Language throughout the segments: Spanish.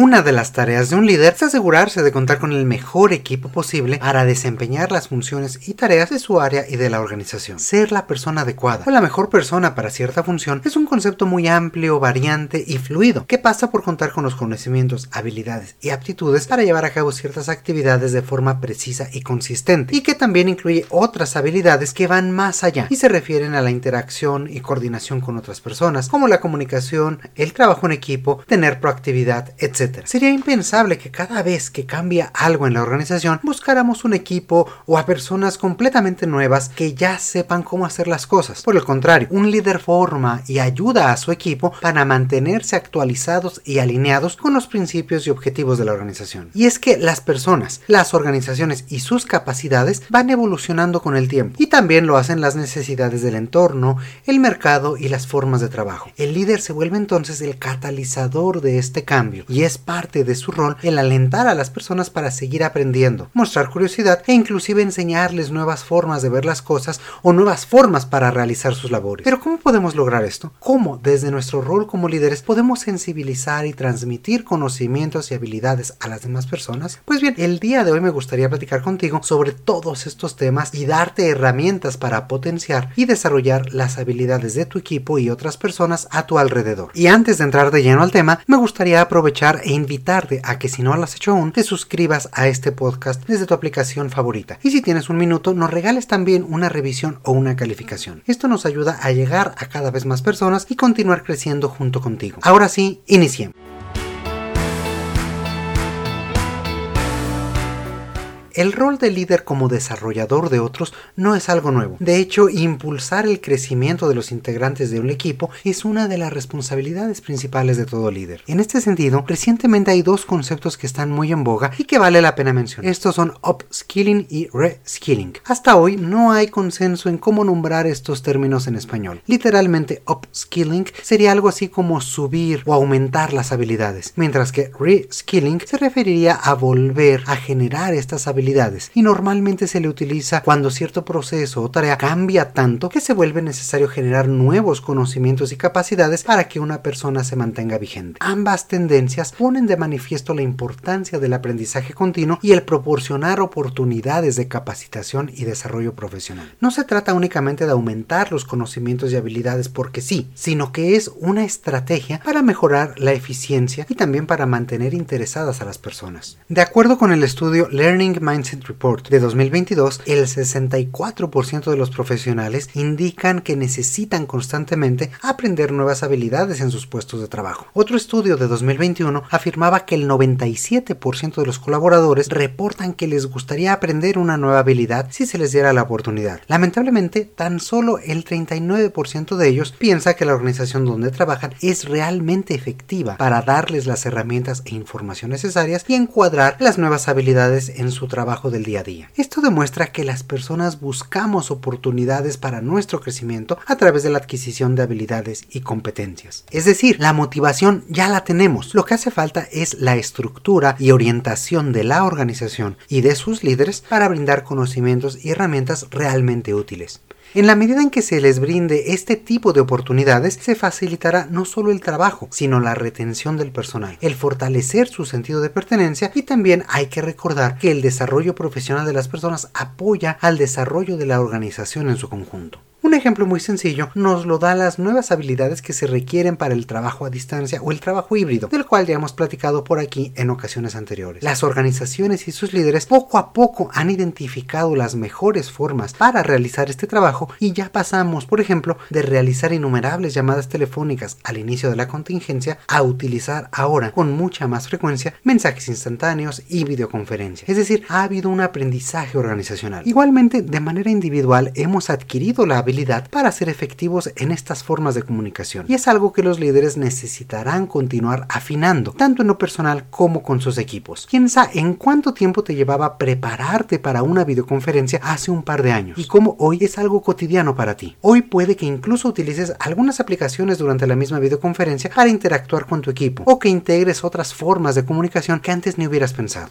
Una de las tareas de un líder es asegurarse de contar con el mejor equipo posible para desempeñar las funciones y tareas de su área y de la organización. Ser la persona adecuada o la mejor persona para cierta función es un concepto muy amplio, variante y fluido, que pasa por contar con los conocimientos, habilidades y aptitudes para llevar a cabo ciertas actividades de forma precisa y consistente, y que también incluye otras habilidades que van más allá y se refieren a la interacción y coordinación con otras personas, como la comunicación, el trabajo en equipo, tener proactividad, etc. Sería impensable que cada vez que cambia algo en la organización buscáramos un equipo o a personas completamente nuevas que ya sepan cómo hacer las cosas. Por el contrario, un líder forma y ayuda a su equipo para mantenerse actualizados y alineados con los principios y objetivos de la organización. Y es que las personas, las organizaciones y sus capacidades van evolucionando con el tiempo y también lo hacen las necesidades del entorno, el mercado y las formas de trabajo. El líder se vuelve entonces el catalizador de este cambio y es parte de su rol el alentar a las personas para seguir aprendiendo, mostrar curiosidad e inclusive enseñarles nuevas formas de ver las cosas o nuevas formas para realizar sus labores. Pero ¿cómo podemos lograr esto? ¿Cómo desde nuestro rol como líderes podemos sensibilizar y transmitir conocimientos y habilidades a las demás personas? Pues bien, el día de hoy me gustaría platicar contigo sobre todos estos temas y darte herramientas para potenciar y desarrollar las habilidades de tu equipo y otras personas a tu alrededor. Y antes de entrar de lleno al tema, me gustaría aprovechar e invitarte a que si no lo has hecho aún, te suscribas a este podcast desde tu aplicación favorita. Y si tienes un minuto, nos regales también una revisión o una calificación. Esto nos ayuda a llegar a cada vez más personas y continuar creciendo junto contigo. Ahora sí, iniciemos. El rol de líder como desarrollador de otros no es algo nuevo. De hecho, impulsar el crecimiento de los integrantes de un equipo es una de las responsabilidades principales de todo líder. En este sentido, recientemente hay dos conceptos que están muy en boga y que vale la pena mencionar. Estos son upskilling y reskilling. Hasta hoy no hay consenso en cómo nombrar estos términos en español. Literalmente, upskilling sería algo así como subir o aumentar las habilidades, mientras que reskilling se referiría a volver a generar estas habilidades y normalmente se le utiliza cuando cierto proceso o tarea cambia tanto que se vuelve necesario generar nuevos conocimientos y capacidades para que una persona se mantenga vigente. Ambas tendencias ponen de manifiesto la importancia del aprendizaje continuo y el proporcionar oportunidades de capacitación y desarrollo profesional. No se trata únicamente de aumentar los conocimientos y habilidades porque sí, sino que es una estrategia para mejorar la eficiencia y también para mantener interesadas a las personas. De acuerdo con el estudio Learning Mindset Report de 2022, el 64% de los profesionales indican que necesitan constantemente aprender nuevas habilidades en sus puestos de trabajo. Otro estudio de 2021 afirmaba que el 97% de los colaboradores reportan que les gustaría aprender una nueva habilidad si se les diera la oportunidad. Lamentablemente, tan solo el 39% de ellos piensa que la organización donde trabajan es realmente efectiva para darles las herramientas e información necesarias y encuadrar las nuevas habilidades en su trabajo trabajo del día a día. Esto demuestra que las personas buscamos oportunidades para nuestro crecimiento a través de la adquisición de habilidades y competencias. Es decir, la motivación ya la tenemos. Lo que hace falta es la estructura y orientación de la organización y de sus líderes para brindar conocimientos y herramientas realmente útiles. En la medida en que se les brinde este tipo de oportunidades, se facilitará no solo el trabajo, sino la retención del personal, el fortalecer su sentido de pertenencia y también hay que recordar que el desarrollo profesional de las personas apoya al desarrollo de la organización en su conjunto. Un ejemplo muy sencillo nos lo da las nuevas habilidades que se requieren para el trabajo a distancia o el trabajo híbrido, del cual ya hemos platicado por aquí en ocasiones anteriores. Las organizaciones y sus líderes poco a poco han identificado las mejores formas para realizar este trabajo y ya pasamos, por ejemplo, de realizar innumerables llamadas telefónicas al inicio de la contingencia a utilizar ahora con mucha más frecuencia mensajes instantáneos y videoconferencias. Es decir, ha habido un aprendizaje organizacional. Igualmente, de manera individual hemos adquirido la habilidad para ser efectivos en estas formas de comunicación. Y es algo que los líderes necesitarán continuar afinando, tanto en lo personal como con sus equipos. Piensa en cuánto tiempo te llevaba prepararte para una videoconferencia hace un par de años y cómo hoy es algo cotidiano para ti. Hoy puede que incluso utilices algunas aplicaciones durante la misma videoconferencia para interactuar con tu equipo o que integres otras formas de comunicación que antes ni hubieras pensado.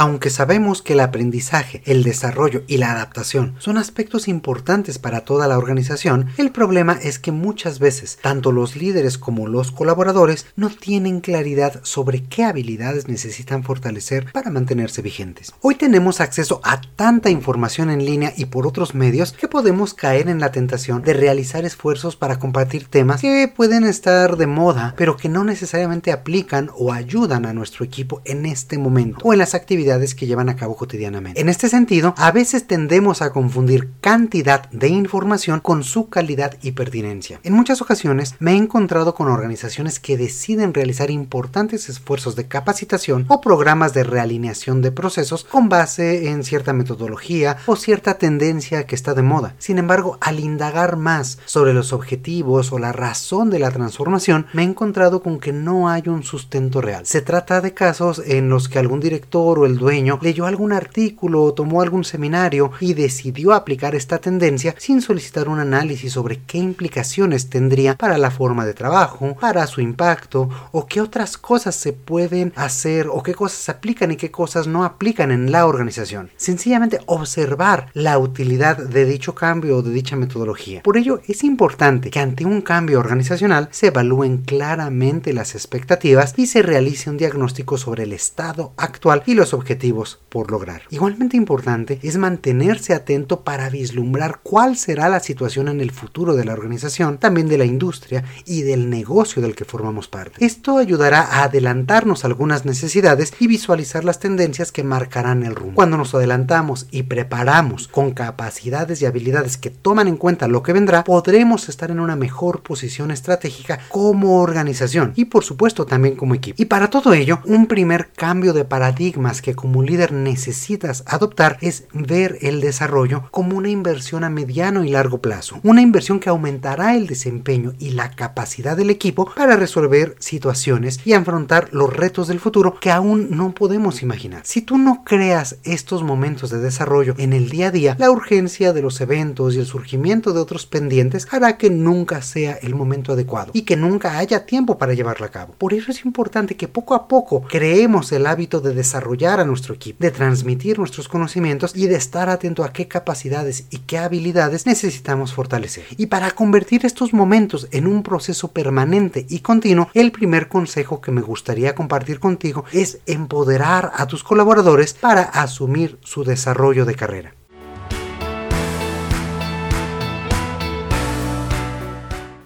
Aunque sabemos que el aprendizaje, el desarrollo y la adaptación son aspectos importantes para toda la organización, el problema es que muchas veces tanto los líderes como los colaboradores no tienen claridad sobre qué habilidades necesitan fortalecer para mantenerse vigentes. Hoy tenemos acceso a tanta información en línea y por otros medios que podemos caer en la tentación de realizar esfuerzos para compartir temas que pueden estar de moda, pero que no necesariamente aplican o ayudan a nuestro equipo en este momento o en las actividades que llevan a cabo cotidianamente. En este sentido, a veces tendemos a confundir cantidad de información con su calidad y pertinencia. En muchas ocasiones me he encontrado con organizaciones que deciden realizar importantes esfuerzos de capacitación o programas de realineación de procesos con base en cierta metodología o cierta tendencia que está de moda. Sin embargo, al indagar más sobre los objetivos o la razón de la transformación, me he encontrado con que no hay un sustento real. Se trata de casos en los que algún director o el dueño leyó algún artículo o tomó algún seminario y decidió aplicar esta tendencia sin solicitar un análisis sobre qué implicaciones tendría para la forma de trabajo, para su impacto o qué otras cosas se pueden hacer o qué cosas aplican y qué cosas no aplican en la organización. Sencillamente observar la utilidad de dicho cambio o de dicha metodología. Por ello es importante que ante un cambio organizacional se evalúen claramente las expectativas y se realice un diagnóstico sobre el estado actual y los objetivos objetivos por lograr. Igualmente importante es mantenerse atento para vislumbrar cuál será la situación en el futuro de la organización, también de la industria y del negocio del que formamos parte. Esto ayudará a adelantarnos algunas necesidades y visualizar las tendencias que marcarán el rumbo. Cuando nos adelantamos y preparamos con capacidades y habilidades que toman en cuenta lo que vendrá, podremos estar en una mejor posición estratégica como organización y por supuesto también como equipo. Y para todo ello, un primer cambio de paradigmas que como líder necesitas adoptar es ver el desarrollo como una inversión a mediano y largo plazo, una inversión que aumentará el desempeño y la capacidad del equipo para resolver situaciones y afrontar los retos del futuro que aún no podemos imaginar. Si tú no creas estos momentos de desarrollo en el día a día, la urgencia de los eventos y el surgimiento de otros pendientes hará que nunca sea el momento adecuado y que nunca haya tiempo para llevarla a cabo. Por eso es importante que poco a poco creemos el hábito de desarrollar a nuestro equipo, de transmitir nuestros conocimientos y de estar atento a qué capacidades y qué habilidades necesitamos fortalecer. Y para convertir estos momentos en un proceso permanente y continuo, el primer consejo que me gustaría compartir contigo es empoderar a tus colaboradores para asumir su desarrollo de carrera.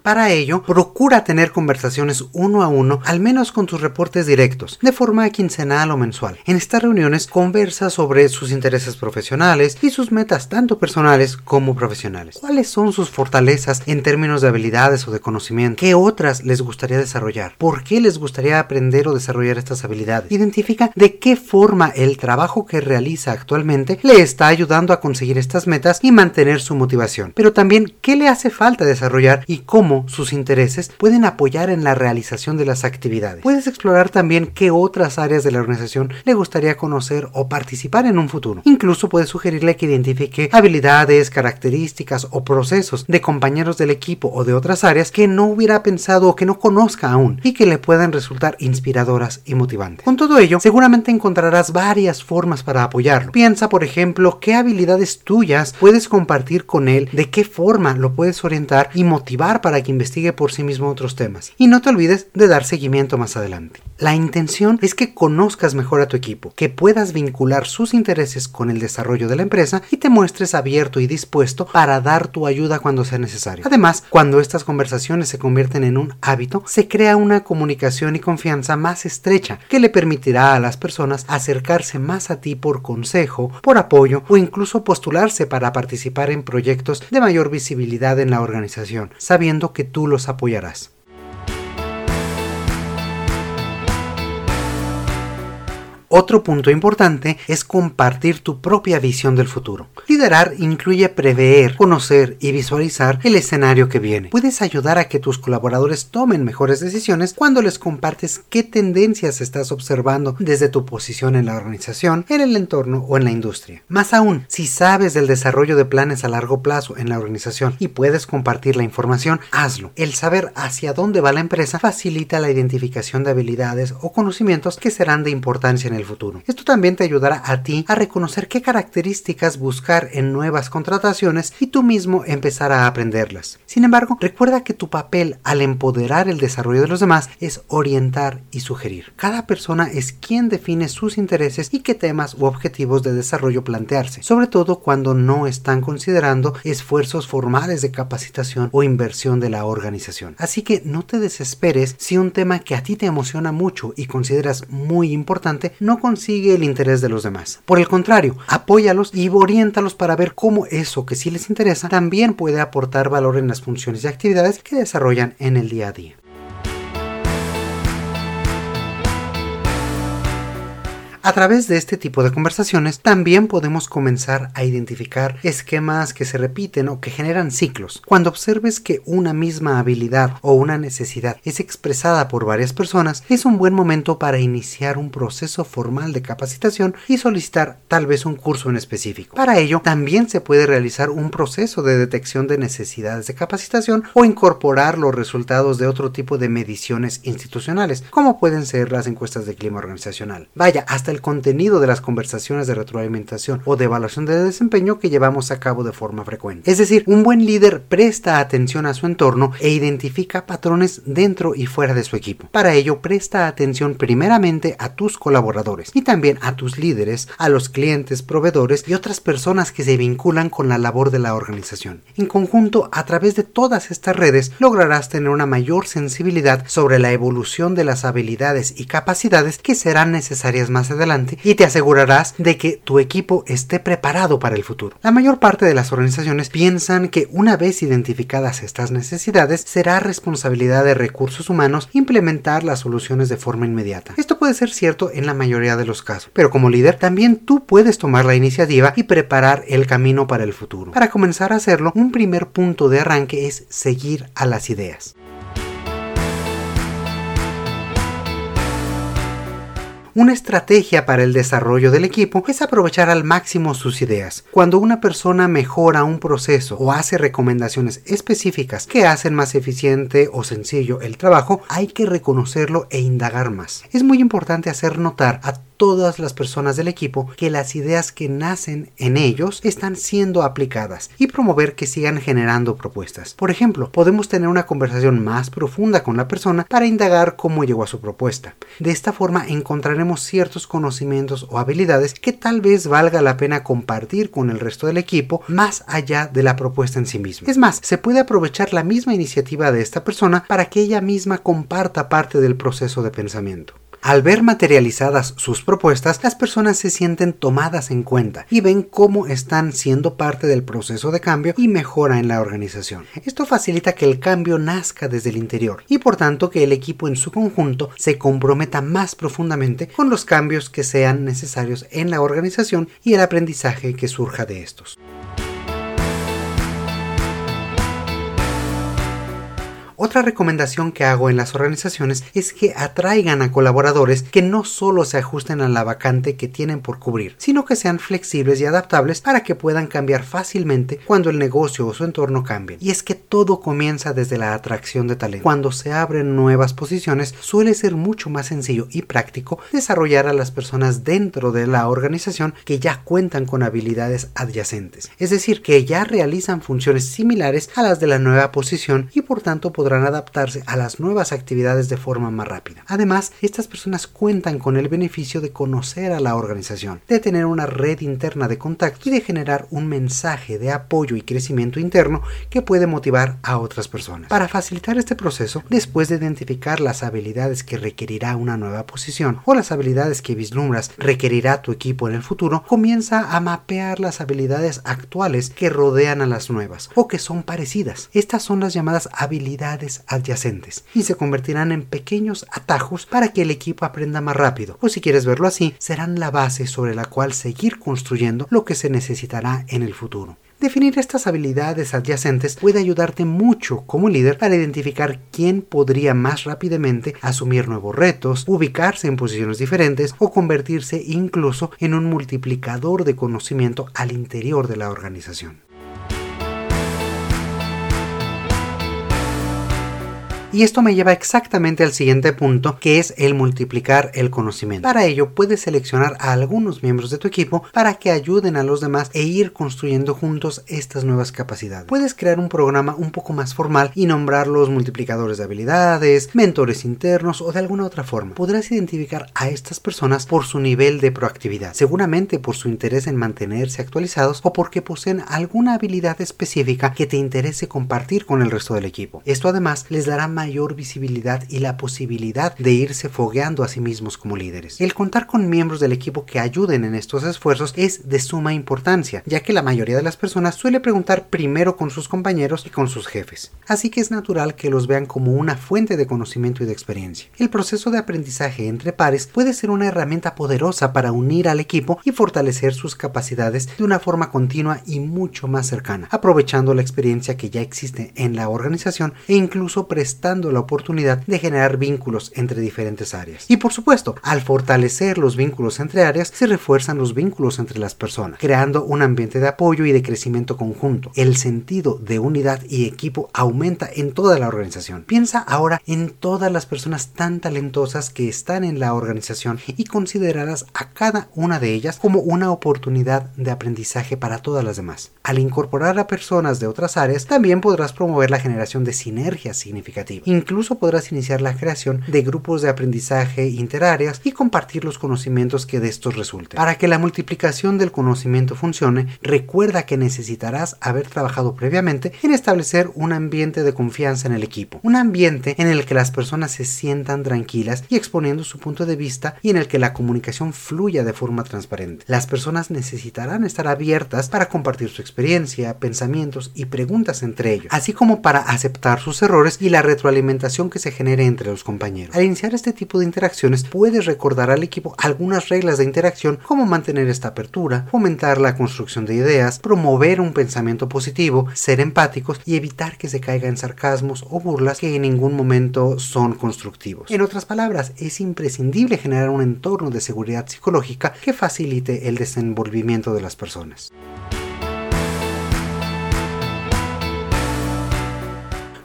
Para ello, procura tener conversaciones uno a uno, al menos con tus reportes directos, de forma quincenal o mensual. En estas reuniones conversa sobre sus intereses profesionales y sus metas tanto personales como profesionales. ¿Cuáles son sus fortalezas en términos de habilidades o de conocimiento? ¿Qué otras les gustaría desarrollar? ¿Por qué les gustaría aprender o desarrollar estas habilidades? Identifica de qué forma el trabajo que realiza actualmente le está ayudando a conseguir estas metas y mantener su motivación. Pero también qué le hace falta desarrollar y cómo sus intereses pueden apoyar en la realización de las actividades. Puedes explorar también qué otras áreas de la organización le gustaría conocer o participar en un futuro. Incluso puedes sugerirle que identifique habilidades, características o procesos de compañeros del equipo o de otras áreas que no hubiera pensado o que no conozca aún y que le puedan resultar inspiradoras y motivantes. Con todo ello, seguramente encontrarás varias formas para apoyarlo. Piensa, por ejemplo, qué habilidades tuyas puedes compartir con él, de qué forma lo puedes orientar y motivar para que investigue por sí mismo otros temas. Y no te olvides de dar seguimiento más adelante. La intención es que conozcas mejor a tu equipo, que puedas vincular sus intereses con el desarrollo de la empresa y te muestres abierto y dispuesto para dar tu ayuda cuando sea necesario. Además, cuando estas conversaciones se convierten en un hábito, se crea una comunicación y confianza más estrecha que le permitirá a las personas acercarse más a ti por consejo, por apoyo o incluso postularse para participar en proyectos de mayor visibilidad en la organización, sabiendo que tú los apoyarás. Otro punto importante es compartir tu propia visión del futuro. Liderar incluye prever, conocer y visualizar el escenario que viene. Puedes ayudar a que tus colaboradores tomen mejores decisiones cuando les compartes qué tendencias estás observando desde tu posición en la organización, en el entorno o en la industria. Más aún, si sabes del desarrollo de planes a largo plazo en la organización y puedes compartir la información, hazlo. El saber hacia dónde va la empresa facilita la identificación de habilidades o conocimientos que serán de importancia en el futuro. Esto también te ayudará a ti a reconocer qué características buscar en nuevas contrataciones y tú mismo empezar a aprenderlas. Sin embargo, recuerda que tu papel al empoderar el desarrollo de los demás es orientar y sugerir. Cada persona es quien define sus intereses y qué temas u objetivos de desarrollo plantearse, sobre todo cuando no están considerando esfuerzos formales de capacitación o inversión de la organización. Así que no te desesperes si un tema que a ti te emociona mucho y consideras muy importante no consigue el interés de los demás. Por el contrario, apóyalos y oriéntalos para ver cómo eso que sí les interesa también puede aportar valor en las funciones y actividades que desarrollan en el día a día. A través de este tipo de conversaciones también podemos comenzar a identificar esquemas que se repiten o que generan ciclos. Cuando observes que una misma habilidad o una necesidad es expresada por varias personas, es un buen momento para iniciar un proceso formal de capacitación y solicitar tal vez un curso en específico. Para ello, también se puede realizar un proceso de detección de necesidades de capacitación o incorporar los resultados de otro tipo de mediciones institucionales, como pueden ser las encuestas de clima organizacional. Vaya, hasta el contenido de las conversaciones de retroalimentación o de evaluación de desempeño que llevamos a cabo de forma frecuente. Es decir, un buen líder presta atención a su entorno e identifica patrones dentro y fuera de su equipo. Para ello, presta atención primeramente a tus colaboradores y también a tus líderes, a los clientes, proveedores y otras personas que se vinculan con la labor de la organización. En conjunto, a través de todas estas redes, lograrás tener una mayor sensibilidad sobre la evolución de las habilidades y capacidades que serán necesarias más adelante y te asegurarás de que tu equipo esté preparado para el futuro. La mayor parte de las organizaciones piensan que una vez identificadas estas necesidades será responsabilidad de recursos humanos implementar las soluciones de forma inmediata. Esto puede ser cierto en la mayoría de los casos, pero como líder también tú puedes tomar la iniciativa y preparar el camino para el futuro. Para comenzar a hacerlo, un primer punto de arranque es seguir a las ideas. Una estrategia para el desarrollo del equipo es aprovechar al máximo sus ideas. Cuando una persona mejora un proceso o hace recomendaciones específicas que hacen más eficiente o sencillo el trabajo, hay que reconocerlo e indagar más. Es muy importante hacer notar a todas las personas del equipo que las ideas que nacen en ellos están siendo aplicadas y promover que sigan generando propuestas. Por ejemplo, podemos tener una conversación más profunda con la persona para indagar cómo llegó a su propuesta. De esta forma encontraremos ciertos conocimientos o habilidades que tal vez valga la pena compartir con el resto del equipo más allá de la propuesta en sí misma. Es más, se puede aprovechar la misma iniciativa de esta persona para que ella misma comparta parte del proceso de pensamiento. Al ver materializadas sus propuestas, las personas se sienten tomadas en cuenta y ven cómo están siendo parte del proceso de cambio y mejora en la organización. Esto facilita que el cambio nazca desde el interior y por tanto que el equipo en su conjunto se comprometa más profundamente con los cambios que sean necesarios en la organización y el aprendizaje que surja de estos. Otra recomendación que hago en las organizaciones es que atraigan a colaboradores que no solo se ajusten a la vacante que tienen por cubrir, sino que sean flexibles y adaptables para que puedan cambiar fácilmente cuando el negocio o su entorno cambien. Y es que todo comienza desde la atracción de talento. Cuando se abren nuevas posiciones, suele ser mucho más sencillo y práctico desarrollar a las personas dentro de la organización que ya cuentan con habilidades adyacentes, es decir, que ya realizan funciones similares a las de la nueva posición y por tanto podrán adaptarse a las nuevas actividades de forma más rápida. Además, estas personas cuentan con el beneficio de conocer a la organización, de tener una red interna de contacto y de generar un mensaje de apoyo y crecimiento interno que puede motivar a otras personas. Para facilitar este proceso, después de identificar las habilidades que requerirá una nueva posición o las habilidades que vislumbras requerirá tu equipo en el futuro, comienza a mapear las habilidades actuales que rodean a las nuevas o que son parecidas. Estas son las llamadas habilidades adyacentes y se convertirán en pequeños atajos para que el equipo aprenda más rápido, o si quieres verlo así, serán la base sobre la cual seguir construyendo lo que se necesitará en el futuro. Definir estas habilidades adyacentes puede ayudarte mucho como líder para identificar quién podría más rápidamente asumir nuevos retos, ubicarse en posiciones diferentes o convertirse incluso en un multiplicador de conocimiento al interior de la organización. Y esto me lleva exactamente al siguiente punto, que es el multiplicar el conocimiento. Para ello, puedes seleccionar a algunos miembros de tu equipo para que ayuden a los demás e ir construyendo juntos estas nuevas capacidades. Puedes crear un programa un poco más formal y nombrarlos multiplicadores de habilidades, mentores internos o de alguna otra forma. Podrás identificar a estas personas por su nivel de proactividad, seguramente por su interés en mantenerse actualizados o porque poseen alguna habilidad específica que te interese compartir con el resto del equipo. Esto además les dará más mayor visibilidad y la posibilidad de irse fogueando a sí mismos como líderes. El contar con miembros del equipo que ayuden en estos esfuerzos es de suma importancia, ya que la mayoría de las personas suele preguntar primero con sus compañeros y con sus jefes. Así que es natural que los vean como una fuente de conocimiento y de experiencia. El proceso de aprendizaje entre pares puede ser una herramienta poderosa para unir al equipo y fortalecer sus capacidades de una forma continua y mucho más cercana, aprovechando la experiencia que ya existe en la organización e incluso prestando la oportunidad de generar vínculos entre diferentes áreas. Y por supuesto, al fortalecer los vínculos entre áreas, se refuerzan los vínculos entre las personas, creando un ambiente de apoyo y de crecimiento conjunto. El sentido de unidad y equipo aumenta en toda la organización. Piensa ahora en todas las personas tan talentosas que están en la organización y considerarás a cada una de ellas como una oportunidad de aprendizaje para todas las demás. Al incorporar a personas de otras áreas, también podrás promover la generación de sinergias significativas Incluso podrás iniciar la creación de grupos de aprendizaje interáreas y compartir los conocimientos que de estos resulten. Para que la multiplicación del conocimiento funcione, recuerda que necesitarás haber trabajado previamente en establecer un ambiente de confianza en el equipo, un ambiente en el que las personas se sientan tranquilas y exponiendo su punto de vista y en el que la comunicación fluya de forma transparente. Las personas necesitarán estar abiertas para compartir su experiencia, pensamientos y preguntas entre ellos, así como para aceptar sus errores y la retroalimentación alimentación que se genere entre los compañeros. Al iniciar este tipo de interacciones, puedes recordar al equipo algunas reglas de interacción como mantener esta apertura, fomentar la construcción de ideas, promover un pensamiento positivo, ser empáticos y evitar que se caiga en sarcasmos o burlas que en ningún momento son constructivos. En otras palabras, es imprescindible generar un entorno de seguridad psicológica que facilite el desenvolvimiento de las personas.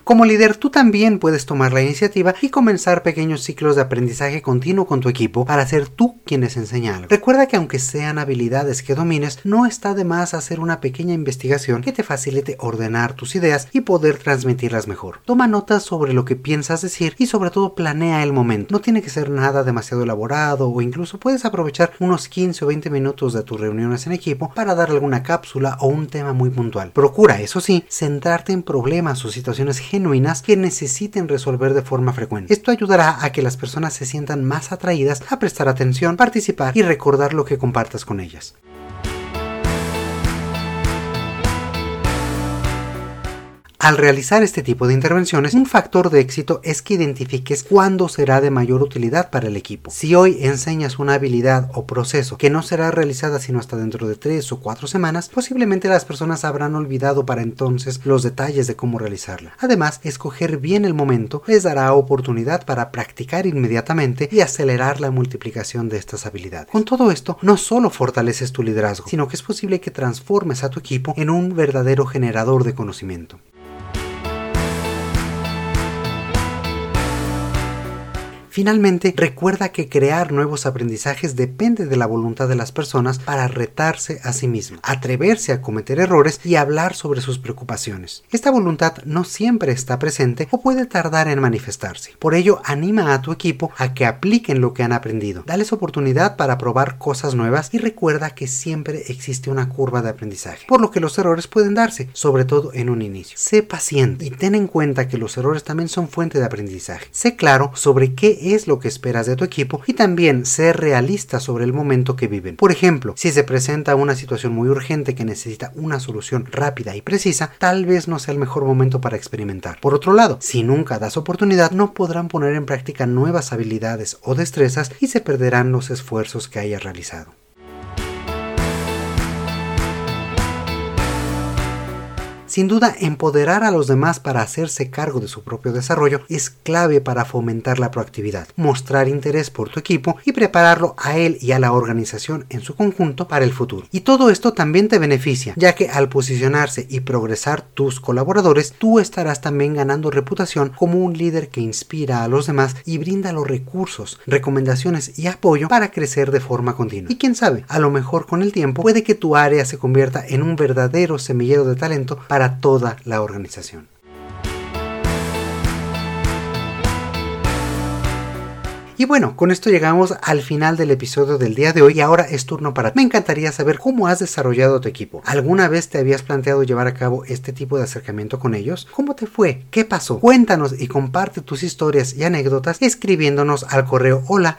Como líder, tú también puedes tomar la iniciativa y comenzar pequeños ciclos de aprendizaje continuo con tu equipo para ser tú quien les enseña algo. Recuerda que aunque sean habilidades que domines, no está de más hacer una pequeña investigación que te facilite ordenar tus ideas y poder transmitirlas mejor. Toma notas sobre lo que piensas decir y sobre todo planea el momento. No tiene que ser nada demasiado elaborado o incluso puedes aprovechar unos 15 o 20 minutos de tus reuniones en equipo para dar alguna cápsula o un tema muy puntual. Procura, eso sí, centrarte en problemas o situaciones genuinas que necesiten resolver de forma frecuente. Esto ayudará a que las personas se sientan más atraídas a prestar atención, participar y recordar lo que compartas con ellas. Al realizar este tipo de intervenciones, un factor de éxito es que identifiques cuándo será de mayor utilidad para el equipo. Si hoy enseñas una habilidad o proceso que no será realizada sino hasta dentro de tres o cuatro semanas, posiblemente las personas habrán olvidado para entonces los detalles de cómo realizarla. Además, escoger bien el momento les dará oportunidad para practicar inmediatamente y acelerar la multiplicación de estas habilidades. Con todo esto, no solo fortaleces tu liderazgo, sino que es posible que transformes a tu equipo en un verdadero generador de conocimiento. Finalmente, recuerda que crear nuevos aprendizajes depende de la voluntad de las personas para retarse a sí mismas, atreverse a cometer errores y hablar sobre sus preocupaciones. Esta voluntad no siempre está presente o puede tardar en manifestarse. Por ello, anima a tu equipo a que apliquen lo que han aprendido. Dales oportunidad para probar cosas nuevas y recuerda que siempre existe una curva de aprendizaje, por lo que los errores pueden darse, sobre todo en un inicio. Sé paciente y ten en cuenta que los errores también son fuente de aprendizaje. Sé claro sobre qué es lo que esperas de tu equipo y también ser realista sobre el momento que viven. Por ejemplo, si se presenta una situación muy urgente que necesita una solución rápida y precisa, tal vez no sea el mejor momento para experimentar. Por otro lado, si nunca das oportunidad, no podrán poner en práctica nuevas habilidades o destrezas y se perderán los esfuerzos que hayas realizado. Sin duda, empoderar a los demás para hacerse cargo de su propio desarrollo es clave para fomentar la proactividad, mostrar interés por tu equipo y prepararlo a él y a la organización en su conjunto para el futuro. Y todo esto también te beneficia, ya que al posicionarse y progresar tus colaboradores, tú estarás también ganando reputación como un líder que inspira a los demás y brinda los recursos, recomendaciones y apoyo para crecer de forma continua. Y quién sabe, a lo mejor con el tiempo puede que tu área se convierta en un verdadero semillero de talento para toda la organización. Y bueno, con esto llegamos al final del episodio del día de hoy y ahora es turno para Me encantaría saber cómo has desarrollado tu equipo. ¿Alguna vez te habías planteado llevar a cabo este tipo de acercamiento con ellos? ¿Cómo te fue? ¿Qué pasó? Cuéntanos y comparte tus historias y anécdotas escribiéndonos al correo hola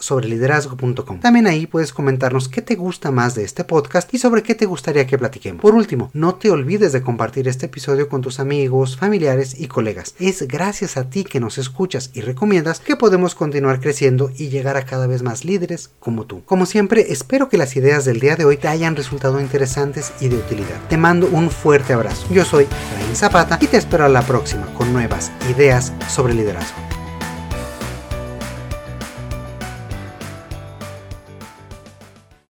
sobre liderazgo.com. También ahí puedes comentarnos qué te gusta más de este podcast y sobre qué te gustaría que platiquemos. Por último, no te olvides de compartir este episodio con tus amigos, familiares y colegas. Es gracias a ti que nos escuchas y recomiendas que podemos continuar creciendo y llegar a cada vez más líderes como tú. Como siempre, espero que las ideas del día de hoy te hayan resultado interesantes y de utilidad. Te mando un fuerte abrazo. Yo soy Raín Zapata y te espero a la próxima con nuevas ideas sobre liderazgo.